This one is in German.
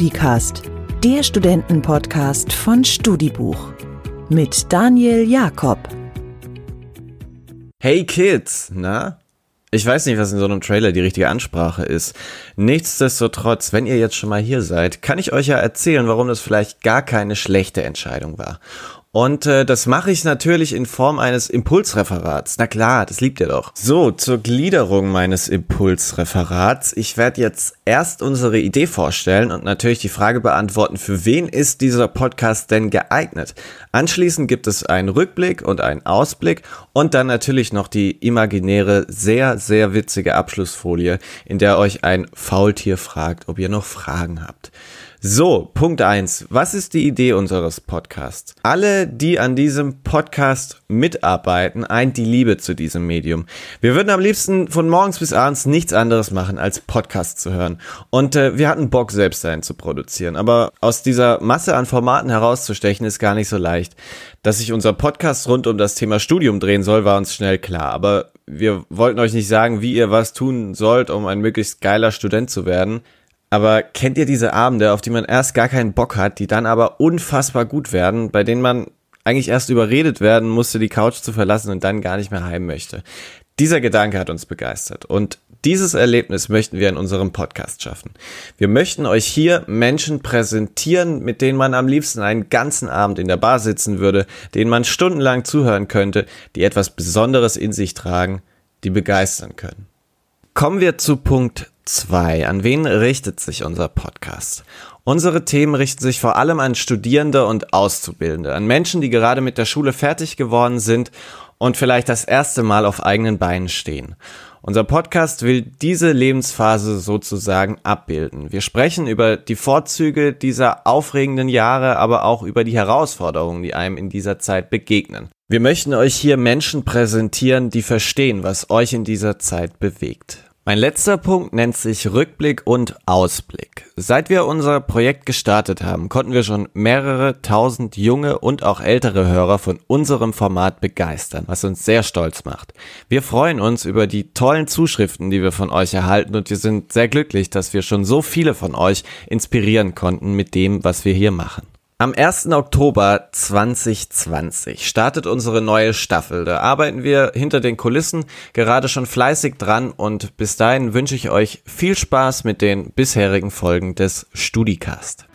Studicast, der Studentenpodcast von Studibuch mit Daniel Jakob. Hey Kids, na? Ich weiß nicht, was in so einem Trailer die richtige Ansprache ist. Nichtsdestotrotz, wenn ihr jetzt schon mal hier seid, kann ich euch ja erzählen, warum das vielleicht gar keine schlechte Entscheidung war. Und äh, das mache ich natürlich in Form eines Impulsreferats. Na klar, das liebt ihr doch. So, zur Gliederung meines Impulsreferats. Ich werde jetzt erst unsere Idee vorstellen und natürlich die Frage beantworten, für wen ist dieser Podcast denn geeignet? Anschließend gibt es einen Rückblick und einen Ausblick und dann natürlich noch die imaginäre, sehr, sehr witzige Abschlussfolie, in der euch ein Faultier fragt, ob ihr noch Fragen habt. So, Punkt eins. Was ist die Idee unseres Podcasts? Alle, die an diesem Podcast mitarbeiten, eint die Liebe zu diesem Medium. Wir würden am liebsten von morgens bis abends nichts anderes machen, als Podcast zu hören. Und äh, wir hatten Bock, selbst einen zu produzieren. Aber aus dieser Masse an Formaten herauszustechen, ist gar nicht so leicht. Dass sich unser Podcast rund um das Thema Studium drehen soll, war uns schnell klar. Aber wir wollten euch nicht sagen, wie ihr was tun sollt, um ein möglichst geiler Student zu werden. Aber kennt ihr diese Abende, auf die man erst gar keinen Bock hat, die dann aber unfassbar gut werden, bei denen man eigentlich erst überredet werden musste, die Couch zu verlassen und dann gar nicht mehr heim möchte? Dieser Gedanke hat uns begeistert und dieses Erlebnis möchten wir in unserem Podcast schaffen. Wir möchten euch hier Menschen präsentieren, mit denen man am liebsten einen ganzen Abend in der Bar sitzen würde, denen man stundenlang zuhören könnte, die etwas Besonderes in sich tragen, die begeistern können. Kommen wir zu Punkt 2. An wen richtet sich unser Podcast? Unsere Themen richten sich vor allem an Studierende und Auszubildende, an Menschen, die gerade mit der Schule fertig geworden sind und vielleicht das erste Mal auf eigenen Beinen stehen. Unser Podcast will diese Lebensphase sozusagen abbilden. Wir sprechen über die Vorzüge dieser aufregenden Jahre, aber auch über die Herausforderungen, die einem in dieser Zeit begegnen. Wir möchten euch hier Menschen präsentieren, die verstehen, was euch in dieser Zeit bewegt. Mein letzter Punkt nennt sich Rückblick und Ausblick. Seit wir unser Projekt gestartet haben, konnten wir schon mehrere tausend junge und auch ältere Hörer von unserem Format begeistern, was uns sehr stolz macht. Wir freuen uns über die tollen Zuschriften, die wir von euch erhalten und wir sind sehr glücklich, dass wir schon so viele von euch inspirieren konnten mit dem, was wir hier machen. Am 1. Oktober 2020 startet unsere neue Staffel. Da arbeiten wir hinter den Kulissen gerade schon fleißig dran und bis dahin wünsche ich euch viel Spaß mit den bisherigen Folgen des Studicast.